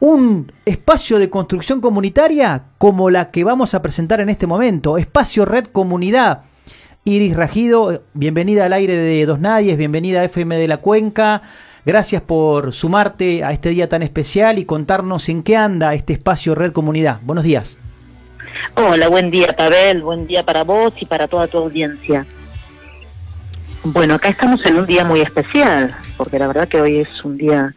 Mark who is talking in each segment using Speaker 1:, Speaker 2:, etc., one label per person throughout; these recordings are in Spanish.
Speaker 1: un espacio de construcción comunitaria como la que vamos a presentar en este momento, Espacio Red Comunidad. Iris Rajido, bienvenida al aire de Dos Nadies, bienvenida a FM de la Cuenca. Gracias por sumarte a este día tan especial y contarnos en qué anda este espacio Red Comunidad. Buenos días.
Speaker 2: Hola, buen día, Pavel. Buen día para vos y para toda tu audiencia. Bueno, acá estamos en un día muy especial, porque la verdad que hoy es un día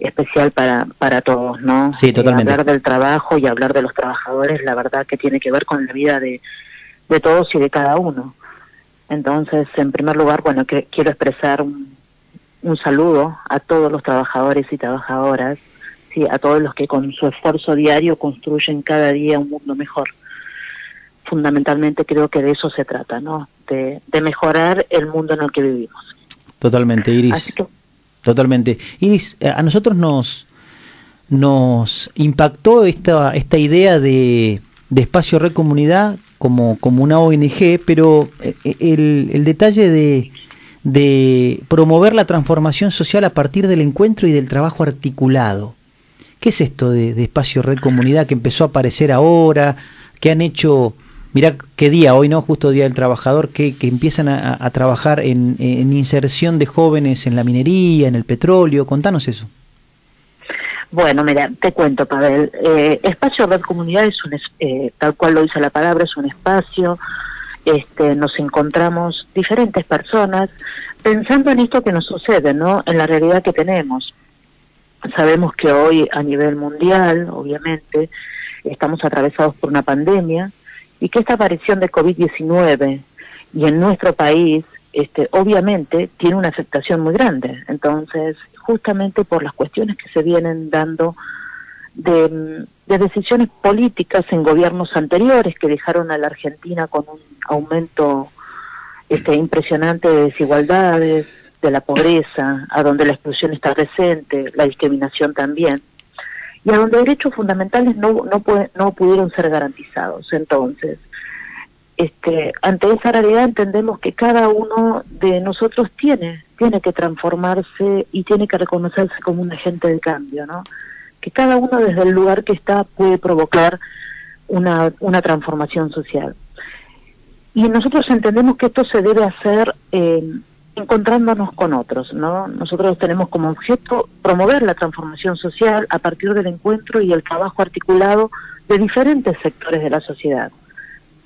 Speaker 2: especial para, para todos, ¿no?
Speaker 1: Sí, totalmente.
Speaker 2: hablar del trabajo y hablar de los trabajadores, la verdad que tiene que ver con la vida de, de todos y de cada uno. Entonces, en primer lugar, bueno, que, quiero expresar un, un saludo a todos los trabajadores y trabajadoras, sí, a todos los que con su esfuerzo diario construyen cada día un mundo mejor. Fundamentalmente creo que de eso se trata, ¿no? De, de mejorar el mundo en el que vivimos.
Speaker 1: Totalmente, Iris. Totalmente. Iris, eh, a nosotros nos, nos impactó esta, esta idea de, de Espacio Red Comunidad como, como una ONG, pero eh, el, el detalle de de promover la transformación social a partir del encuentro y del trabajo articulado. ¿Qué es esto de, Espacio Red Comunidad que empezó a aparecer ahora? que han hecho, mira qué día hoy, ¿no? Justo Día del Trabajador, que, que empiezan a, trabajar en, inserción de jóvenes en la minería, en el petróleo. Contanos eso.
Speaker 2: Bueno, mira, te cuento, Pavel. Eh, espacio Red Comunidad es un, eh, tal cual lo dice la palabra, es un espacio este, nos encontramos diferentes personas pensando en esto que nos sucede, ¿no? En la realidad que tenemos. Sabemos que hoy a nivel mundial, obviamente, estamos atravesados por una pandemia y que esta aparición de COVID-19 y en nuestro país, este, obviamente, tiene una afectación muy grande. Entonces, justamente por las cuestiones que se vienen dando de, decisiones políticas en gobiernos anteriores que dejaron a la Argentina con un aumento este, impresionante de desigualdades, de la pobreza, a donde la exclusión está presente, la discriminación también, y a donde derechos fundamentales no, no, no pudieron ser garantizados. Entonces, este, ante esa realidad entendemos que cada uno de nosotros tiene, tiene que transformarse y tiene que reconocerse como un agente de cambio, ¿no? que cada uno desde el lugar que está puede provocar una, una transformación social. Y nosotros entendemos que esto se debe hacer eh, encontrándonos con otros, ¿no? Nosotros tenemos como objeto promover la transformación social a partir del encuentro y el trabajo articulado de diferentes sectores de la sociedad,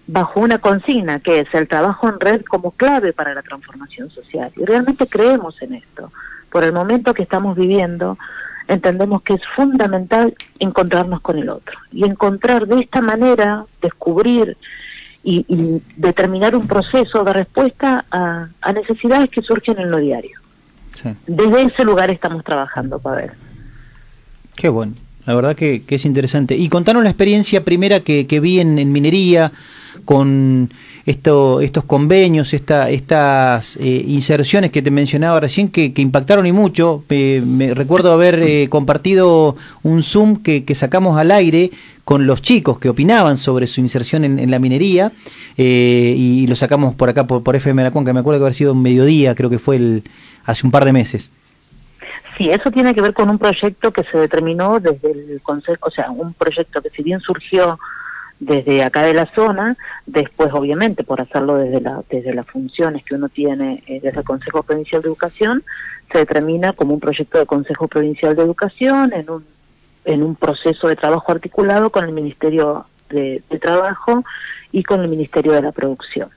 Speaker 2: bajo una consigna que es el trabajo en red como clave para la transformación social. Y realmente creemos en esto. Por el momento que estamos viviendo, entendemos que es fundamental encontrarnos con el otro y encontrar de esta manera, descubrir y, determinar un proceso de respuesta a, necesidades que surgen en lo diario. Desde ese lugar estamos trabajando, ver
Speaker 1: Qué bueno, la verdad que, es interesante. Y contanos la experiencia primera que, que vi en, en minería con esto, estos convenios, esta, estas eh, inserciones que te mencionaba recién que, impactaron y mucho. me recuerdo haber eh, compartido un Zoom que, sacamos al aire con los chicos que opinaban sobre su inserción en, la minería eh, y lo sacamos por acá por, por FM de la Cuenca, me acuerdo que haber sido un mediodía, creo que fue el, hace un par de meses.
Speaker 2: Sí, eso tiene que ver con un proyecto que se determinó desde el Consejo, o sea, un proyecto que si bien surgió desde acá de la zona, después obviamente por hacerlo desde, la, desde las funciones que uno tiene eh, desde el Consejo Provincial de Educación, se determina como un proyecto de Consejo Provincial de Educación en un, en un proceso de trabajo articulado con el Ministerio de, Trabajo y con el Ministerio de la Producción.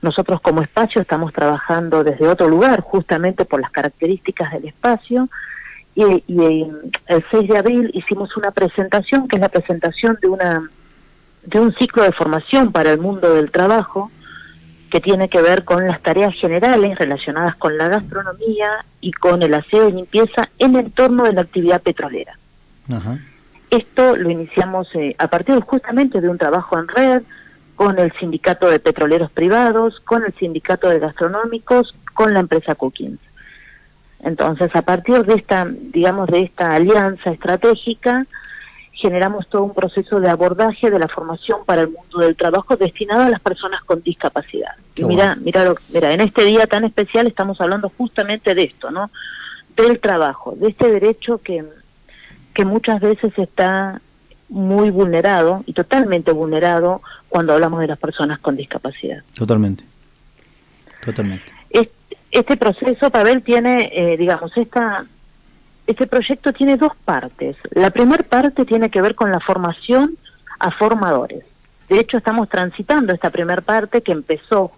Speaker 2: Nosotros como espacio estamos trabajando desde otro lugar, justamente por las características del espacio, y, y el 6 de abril hicimos una presentación, que es la presentación de una de un ciclo de formación para el mundo del trabajo que tiene que ver con las tareas generales relacionadas con la gastronomía y con el aseo y limpieza en el entorno de la actividad petrolera. Esto lo iniciamos eh, a partir justamente de un trabajo en red con el sindicato de petroleros privados, con el sindicato de gastronómicos, con la empresa Cookings. Entonces, a partir de esta, digamos, de esta alianza estratégica, generamos todo un proceso de abordaje de la formación para el mundo del trabajo destinado a las personas con discapacidad. y mira, mira, mira, en este día tan especial estamos hablando justamente de esto, ¿no? Del trabajo, de este derecho que, que muchas veces está muy vulnerado y totalmente vulnerado cuando hablamos de las personas con discapacidad.
Speaker 1: Totalmente, totalmente.
Speaker 2: Este, proceso, Pavel, tiene, eh, digamos, esta, este proyecto tiene dos partes. La primera parte tiene que ver con la formación a formadores. De hecho, estamos transitando esta primera parte que empezó,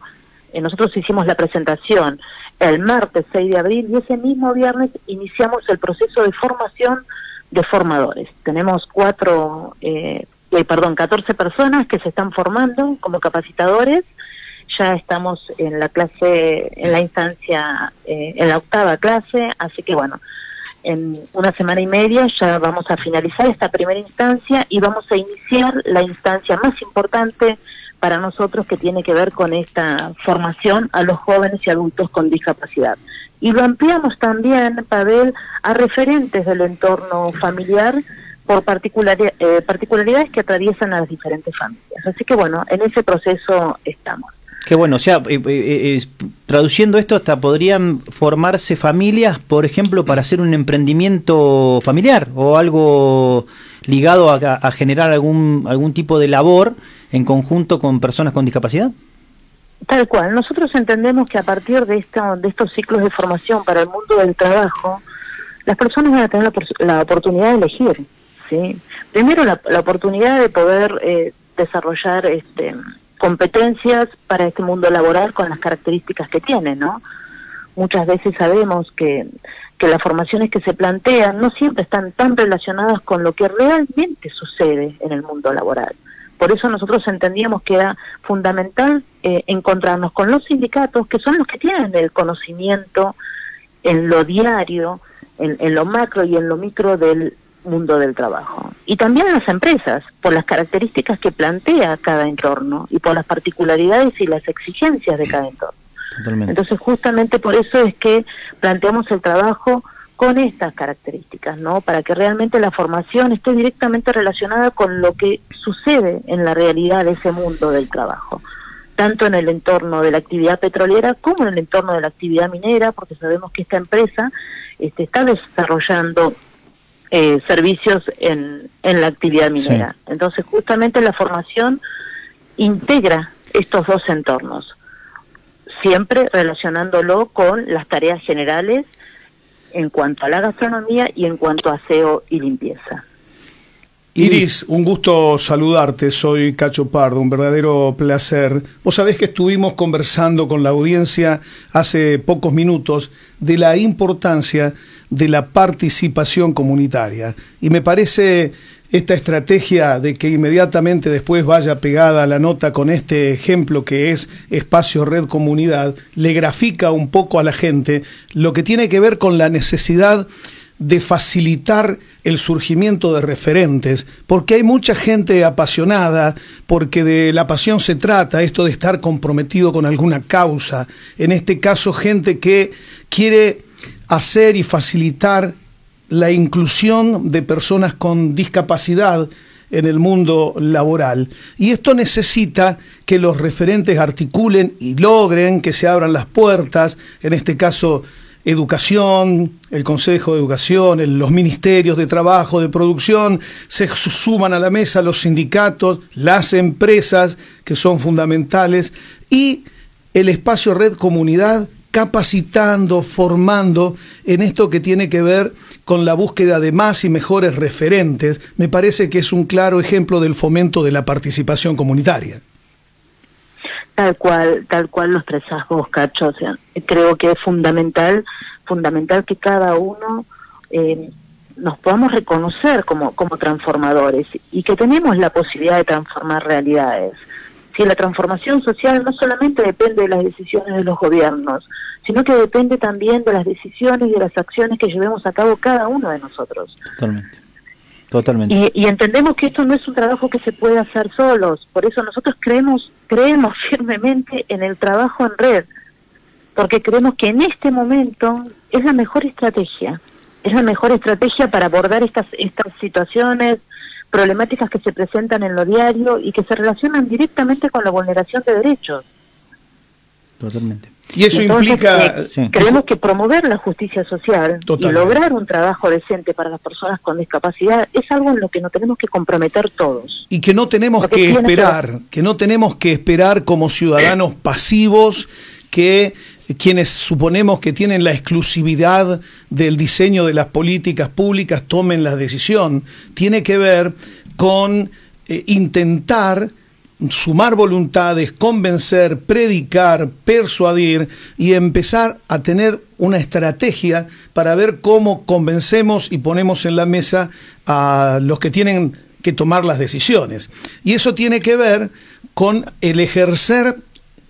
Speaker 2: eh, nosotros hicimos la presentación el martes 6 de abril y ese mismo viernes iniciamos el proceso de formación de formadores. Tenemos cuatro, eh, eh perdón, 14 personas que se están formando como capacitadores. Ya estamos en la clase, en la instancia, eh, en la octava clase, así que bueno, en una semana y media ya vamos a finalizar esta primera instancia y vamos a iniciar la instancia más importante para nosotros que tiene que ver con esta formación a los jóvenes y adultos con discapacidad. Y lo ampliamos también, Pavel, a referentes del entorno familiar por eh, particularidades que atraviesan a las diferentes familias. Así que bueno, en ese proceso estamos.
Speaker 1: Qué bueno, o sea, eh, eh, traduciendo esto, hasta podrían formarse familias, por ejemplo, para hacer un emprendimiento familiar o algo ligado a, generar algún, algún tipo de labor en conjunto con personas con discapacidad.
Speaker 2: Tal cual. Nosotros entendemos que a partir de, esto, de estos ciclos de formación para el mundo del trabajo, las personas van a tener la, oportunidad de elegir. ¿sí? Primero, la, oportunidad de poder eh, desarrollar este, competencias para este mundo laboral con las características que tiene, ¿no? Muchas veces sabemos que, que las formaciones que se plantean no siempre están tan relacionadas con lo que realmente sucede en el mundo laboral. Por eso nosotros entendíamos que era fundamental eh, encontrarnos con los sindicatos, que son los que tienen el conocimiento en lo diario, en, lo macro y en lo micro del mundo del trabajo. Y también las empresas, por las características que plantea cada entorno y por las particularidades y las exigencias de cada entorno. Entonces, justamente por eso es que planteamos el trabajo con estas características, ¿no? Para que realmente la formación esté directamente relacionada con lo que sucede en la realidad de ese mundo del trabajo, tanto en el entorno de la actividad petrolera como en el entorno de la actividad minera, porque sabemos que esta empresa este, está desarrollando eh, servicios en, en la actividad minera. Entonces, justamente la formación integra estos dos entornos, siempre relacionándolo con las tareas generales en cuanto a la gastronomía y en cuanto a aseo y limpieza.
Speaker 3: Iris, un gusto saludarte, soy Cacho Pardo, un verdadero placer. Vos sabés que estuvimos conversando con la audiencia hace pocos minutos de la importancia de la participación comunitaria. Y me parece esta estrategia de que inmediatamente después vaya pegada la nota con este ejemplo que es espacio red comunidad, le grafica un poco a la gente lo que tiene que ver con la necesidad de facilitar el surgimiento de referentes, porque hay mucha gente apasionada, porque de la pasión se trata, esto de estar comprometido con alguna causa, en este caso gente que quiere hacer y facilitar la inclusión de personas con discapacidad en el mundo laboral. Y esto necesita que los referentes articulen y logren que se abran las puertas, en este caso educación, el Consejo de Educación, los ministerios de trabajo, de producción, se suman a la mesa los sindicatos, las empresas, que son fundamentales, y el espacio Red Comunidad capacitando, formando en esto que tiene que ver con la búsqueda de más y mejores referentes, me parece que es un claro ejemplo del fomento de la participación comunitaria.
Speaker 2: Tal cual, tal cual los tres vos, Cacho. creo que es fundamental, fundamental que cada uno eh, nos podamos reconocer como, como transformadores y que tenemos la posibilidad de transformar realidades. Si la transformación social no solamente depende de las decisiones de los gobiernos, sino que depende también de las decisiones y de las acciones que llevemos a cabo cada uno de nosotros.
Speaker 1: Totalmente. Totalmente.
Speaker 2: Y, entendemos que esto no es un trabajo que se puede hacer solos, por eso nosotros creemos, creemos firmemente en el trabajo en red, porque creemos que en este momento es la mejor estrategia, es la mejor estrategia para abordar estas, estas situaciones, problemáticas que se presentan en lo diario y que se relacionan directamente con la vulneración de derechos.
Speaker 1: Totalmente.
Speaker 3: Y eso implica...
Speaker 2: Eh, creemos que promover la justicia social y lograr un trabajo decente para las personas con discapacidad es algo en lo que nos tenemos que comprometer todos.
Speaker 3: Y que no tenemos que esperar, que no tenemos que esperar como ciudadanos pasivos que quienes suponemos que tienen la exclusividad del diseño de las políticas públicas tomen la decisión. Tiene que ver con eh, intentar sumar voluntades, convencer, predicar, persuadir y empezar a tener una estrategia para ver cómo convencemos y ponemos en la mesa a los que tienen que tomar las decisiones. Y eso tiene que ver con el ejercer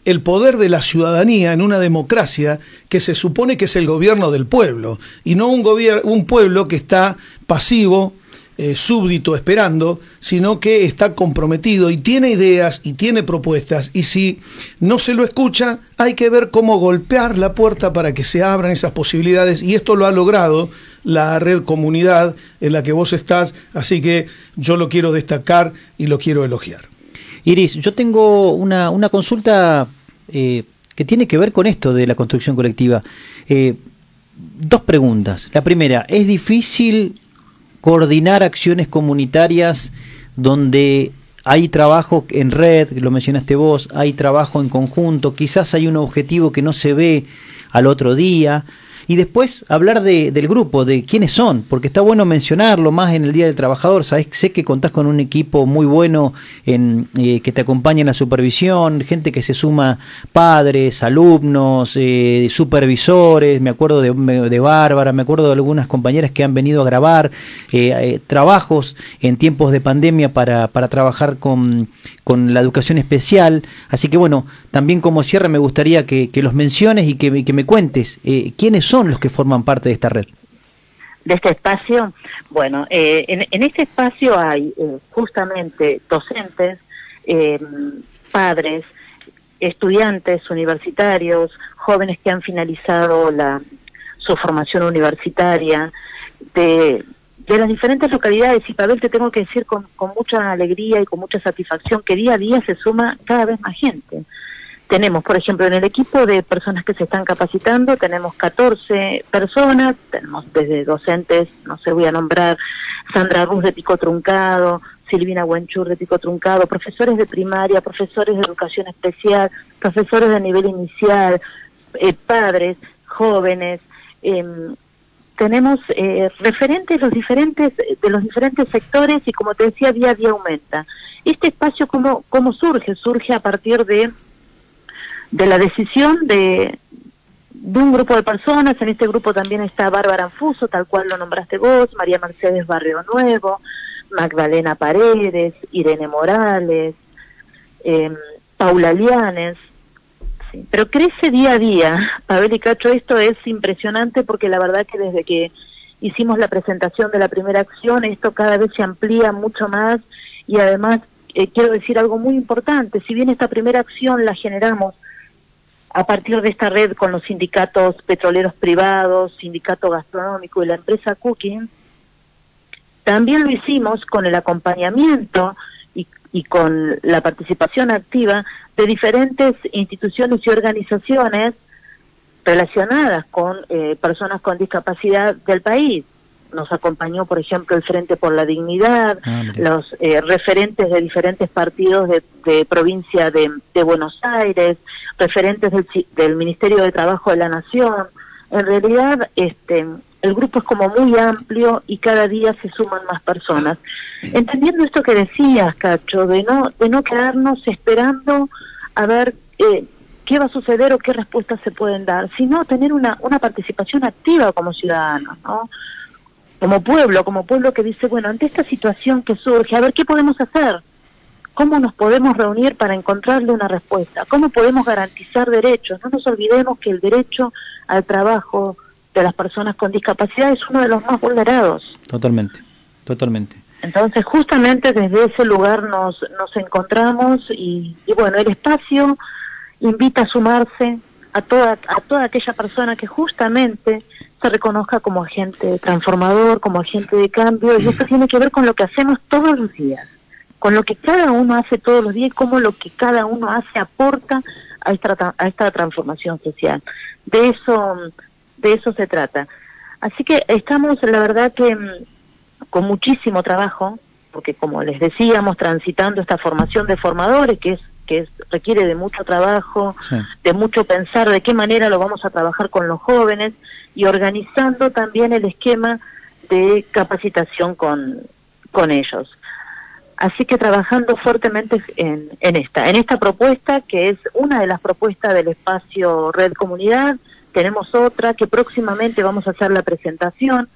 Speaker 3: el poder de la ciudadanía en una democracia que se supone que es el gobierno del pueblo y no un, un pueblo que está pasivo, eh, súbdito esperando, sino que está comprometido y tiene ideas y tiene propuestas. Y si no se lo escucha, hay que ver cómo golpear la puerta para que se abran esas posibilidades. Y esto lo ha logrado la red comunidad en la que vos estás. Así que yo lo quiero destacar y lo quiero elogiar.
Speaker 1: Iris, yo tengo una, una consulta eh, que tiene que ver con esto de la construcción colectiva. Eh, dos preguntas. La primera, ¿es difícil coordinar acciones comunitarias donde hay trabajo en red, lo mencionaste vos, hay trabajo en conjunto, quizás hay un objetivo que no se ve al otro día, y después hablar de, del grupo, de quiénes son, porque está bueno mencionarlo más en el Día del Trabajador. Sabes, sé que contás con un equipo muy bueno en, eh, que te acompaña en la supervisión, gente que se suma, padres, alumnos, eh, supervisores, me acuerdo de, de, Bárbara, me acuerdo de algunas compañeras que han venido a grabar eh, trabajos en tiempos de pandemia para, para trabajar con, con la educación especial. Así que bueno, también como cierre me gustaría que, los menciones y que, que me cuentes quiénes son son los que forman parte de esta red?
Speaker 2: De este espacio, bueno, eh, en, este espacio hay eh, justamente docentes, eh, padres, estudiantes universitarios, jóvenes que han finalizado la, su formación universitaria, de, las diferentes localidades. Y Pavel, te tengo que decir con, con mucha alegría y con mucha satisfacción que día a día se suma cada vez más gente. Tenemos, por ejemplo, en el equipo de personas que se están capacitando, tenemos 14 personas, tenemos desde docentes, no sé, voy a nombrar Sandra Ruz de Pico Truncado, Silvina Buenchur de Pico Truncado, profesores de primaria, profesores de educación especial, profesores de nivel inicial, eh, padres, jóvenes, em, tenemos eh, referentes los diferentes de los diferentes sectores y como te decía día a día aumenta. Este espacio cómo cómo surge, surge a partir de de la decisión de, de un grupo de personas, en este grupo también está Bárbara Anfuso, tal cual lo nombraste vos, María Mercedes Barrio Nuevo, Magdalena Paredes, Irene Morales, eh, Paula Lianes, pero crece día a día, Pavel y Cacho, esto es impresionante porque la verdad que desde que hicimos la presentación de la primera acción, esto cada vez se amplía mucho más. Y además eh, quiero decir algo muy importante, si bien esta primera acción la generamos a partir de esta red con los sindicatos petroleros privados, sindicato gastronómico y la empresa Cooking, también lo hicimos con el acompañamiento y, y con la participación activa de diferentes instituciones y organizaciones relacionadas con eh, personas con discapacidad del país nos acompañó, por ejemplo, el Frente por la Dignidad, ah, los eh, referentes de diferentes partidos de, provincia de, Buenos Aires, referentes del, del, Ministerio de Trabajo de la Nación. En realidad, este, el grupo es como muy amplio y cada día se suman más personas. Entendiendo esto que decías, Cacho, de no, de no quedarnos esperando a ver eh, qué va a suceder o qué respuestas se pueden dar, sino tener una, una participación activa como ciudadanos, ¿no? Como pueblo, como pueblo que dice, bueno, ante esta situación que surge, a ver qué podemos hacer, cómo nos podemos reunir para encontrarle una respuesta, cómo podemos garantizar derechos. No nos olvidemos que el derecho al trabajo de las personas con discapacidad es uno de los más vulnerados.
Speaker 1: Totalmente, totalmente.
Speaker 2: Entonces, justamente desde ese lugar nos, nos encontramos y, y bueno, el espacio invita a sumarse a toda, a toda aquella persona que justamente se reconozca como agente transformador, como agente de cambio, y esto tiene que ver con lo que hacemos todos los días, con lo que cada uno hace todos los días y cómo lo que cada uno hace aporta a esta, a esta transformación social. De eso, de eso se trata. Así que estamos, la verdad que mm, con muchísimo trabajo, porque como les decíamos, transitando esta formación de formadores, que es que requiere de mucho trabajo, de mucho pensar de qué manera lo vamos a trabajar con los jóvenes y organizando también el esquema de capacitación con, con ellos. Así que trabajando fuertemente en, en esta, en esta propuesta que es una de las propuestas del espacio Red Comunidad, tenemos otra que próximamente vamos a hacer la presentación,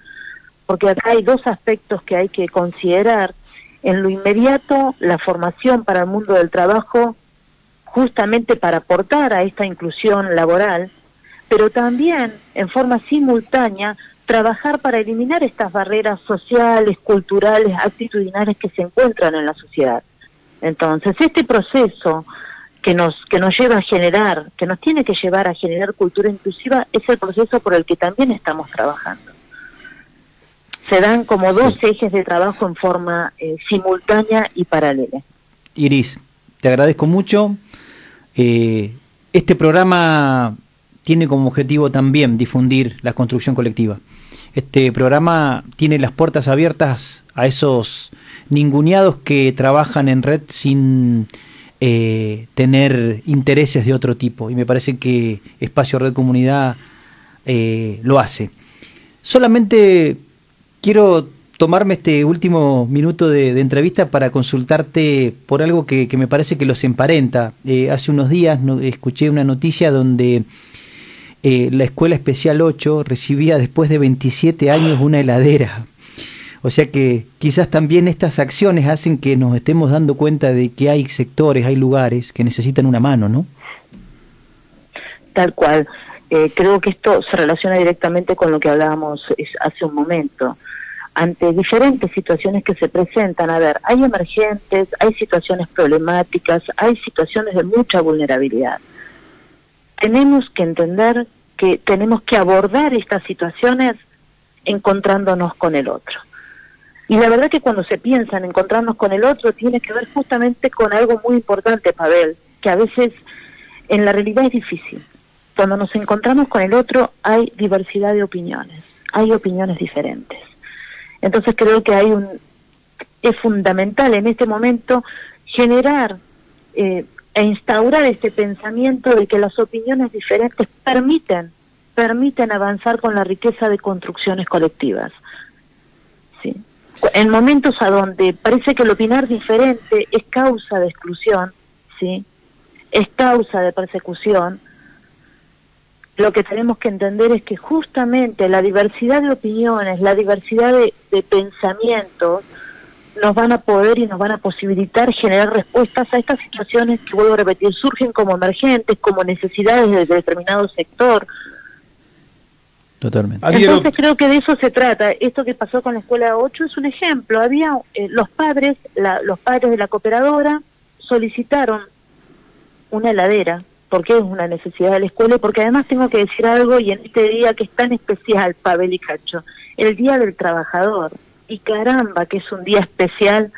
Speaker 2: porque acá hay dos aspectos que hay que considerar. En lo inmediato, la formación para el mundo del trabajo, justamente para aportar a esta inclusión laboral, pero también en forma simultánea trabajar para eliminar estas barreras sociales, culturales, actitudinales que se encuentran en la sociedad. Entonces, este proceso que nos que nos lleva a generar, que nos tiene que llevar a generar cultura inclusiva, es el proceso por el que también estamos trabajando. Se dan como dos ejes de trabajo en forma eh, simultánea y paralela.
Speaker 1: Iris, te agradezco mucho. Eh, este programa tiene como objetivo también difundir la construcción colectiva. Este programa tiene las puertas abiertas a esos ninguneados que trabajan en red sin eh, tener intereses de otro tipo. Y me parece que Espacio Red Comunidad eh, lo hace. Solamente quiero tomarme este último minuto de, entrevista para consultarte por algo que, me parece que los emparenta. Eh, hace unos días escuché una noticia donde eh, la Escuela Especial 8 recibía después de 27 años una heladera. O sea que quizás también estas acciones hacen que nos estemos dando cuenta de que hay sectores, hay lugares que necesitan una mano, ¿no?
Speaker 2: Tal cual. Eh, creo que esto se relaciona directamente con lo que hablábamos hace un momento. Ante diferentes situaciones que se presentan, a ver, hay emergentes, hay situaciones problemáticas, hay situaciones de mucha vulnerabilidad tenemos que entender que tenemos que abordar estas situaciones encontrándonos con el otro. Y la verdad que cuando se piensa en encontrarnos con el otro tiene que ver justamente con algo muy importante, Pavel, que a veces en la realidad es difícil. Cuando nos encontramos con el otro hay diversidad de opiniones, hay opiniones diferentes. Entonces creo que hay un es fundamental en este momento generar eh, e instaurar este pensamiento de que las opiniones diferentes permiten, permiten avanzar con la riqueza de construcciones colectivas. ¿sí? En momentos a donde parece que el opinar diferente es causa de exclusión, ¿sí? es causa de persecución, lo que tenemos que entender es que justamente la diversidad de opiniones, la diversidad de, de pensamientos, nos van a poder y nos van a posibilitar generar respuestas a estas situaciones que, vuelvo a repetir, surgen como emergentes, como necesidades de determinado sector.
Speaker 1: Totalmente.
Speaker 2: Entonces creo que de eso se trata. Esto que pasó con la escuela 8 es un ejemplo. Había eh, los padres, los padres de la cooperadora solicitaron una heladera porque es una necesidad de la escuela y porque además tengo que decir algo y en este día que es tan especial, Pavel y Cacho, el Día del Trabajador y caramba que es un día especial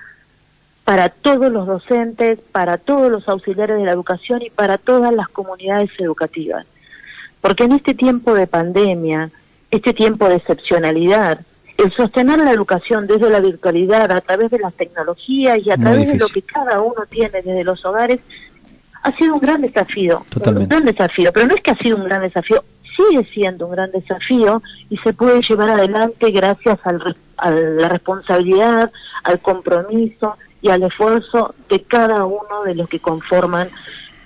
Speaker 2: para todos los docentes, para todos los auxiliares de la educación y para todas las comunidades educativas. Porque en este tiempo de pandemia, este tiempo de excepcionalidad, el sostener la educación desde la virtualidad, a través de las tecnologías y a través de lo que cada uno tiene desde los hogares, ha sido un gran desafío. Un gran desafío, pero no es que ha sido un gran desafío, sigue siendo un gran desafío y se puede llevar adelante gracias al, a la responsabilidad, al compromiso y al esfuerzo de cada uno de los que conforman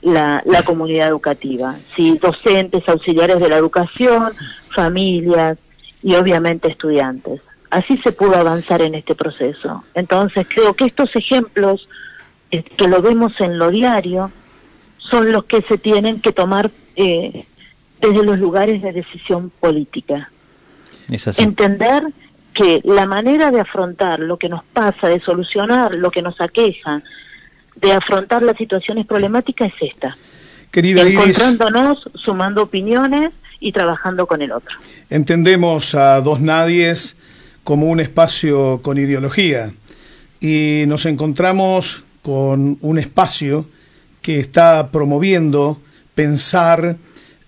Speaker 2: la, la comunidad educativa, ¿sí? docentes, auxiliares de la educación, familias y obviamente estudiantes. Así se pudo avanzar en este proceso. Entonces creo que estos ejemplos eh, que lo vemos en lo diario son los que se tienen que tomar eh, desde los lugares de decisión política. Entender que la manera de afrontar lo que nos pasa, de solucionar lo que nos aqueja, de afrontar las situaciones problemáticas es esta.
Speaker 3: Querida
Speaker 2: Encontrándonos, sumando opiniones y trabajando con el otro.
Speaker 3: Entendemos a Dos Nadies como un espacio con ideología y nos encontramos con un espacio que está promoviendo pensar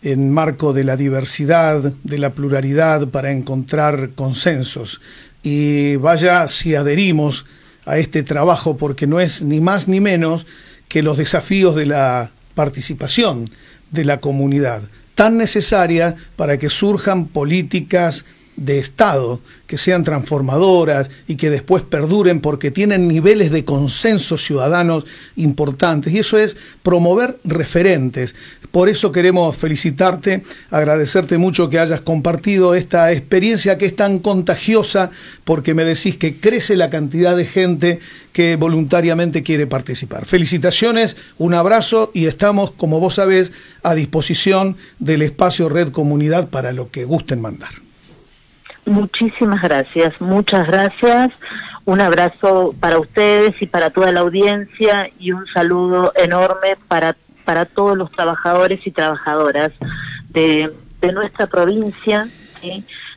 Speaker 3: en marco de la diversidad, de la pluralidad para encontrar consensos. Y vaya si adherimos a este trabajo porque no es ni más ni menos que los desafíos de la participación de la comunidad, tan necesaria para que surjan políticas de Estado que sean transformadoras y que después perduren porque tienen niveles de consenso ciudadanos importantes. Y eso es promover referentes. Por eso queremos felicitarte, agradecerte mucho que hayas compartido esta experiencia que es tan contagiosa porque me decís que crece la cantidad de gente que voluntariamente quiere participar. Felicitaciones, un abrazo y estamos, como vos sabés, a disposición del espacio Red Comunidad para lo que gusten mandar.
Speaker 2: Muchísimas gracias, muchas gracias. Un abrazo para ustedes y para toda la audiencia y un saludo enorme para, para todos los trabajadores y trabajadoras de, de nuestra provincia,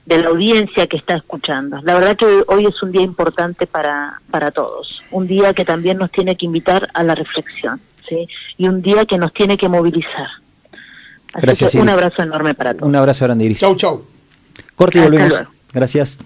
Speaker 2: de la audiencia que está escuchando. La verdad que hoy es un día importante para, para todos, un día que también nos tiene que invitar a la reflexión ¿sí? y un día que nos tiene que movilizar.
Speaker 1: Así gracias,
Speaker 2: que un abrazo enorme para todos.
Speaker 1: Un abrazo grande, Iris.
Speaker 3: Chau, chau.
Speaker 1: Corte y volvemos. Gracias.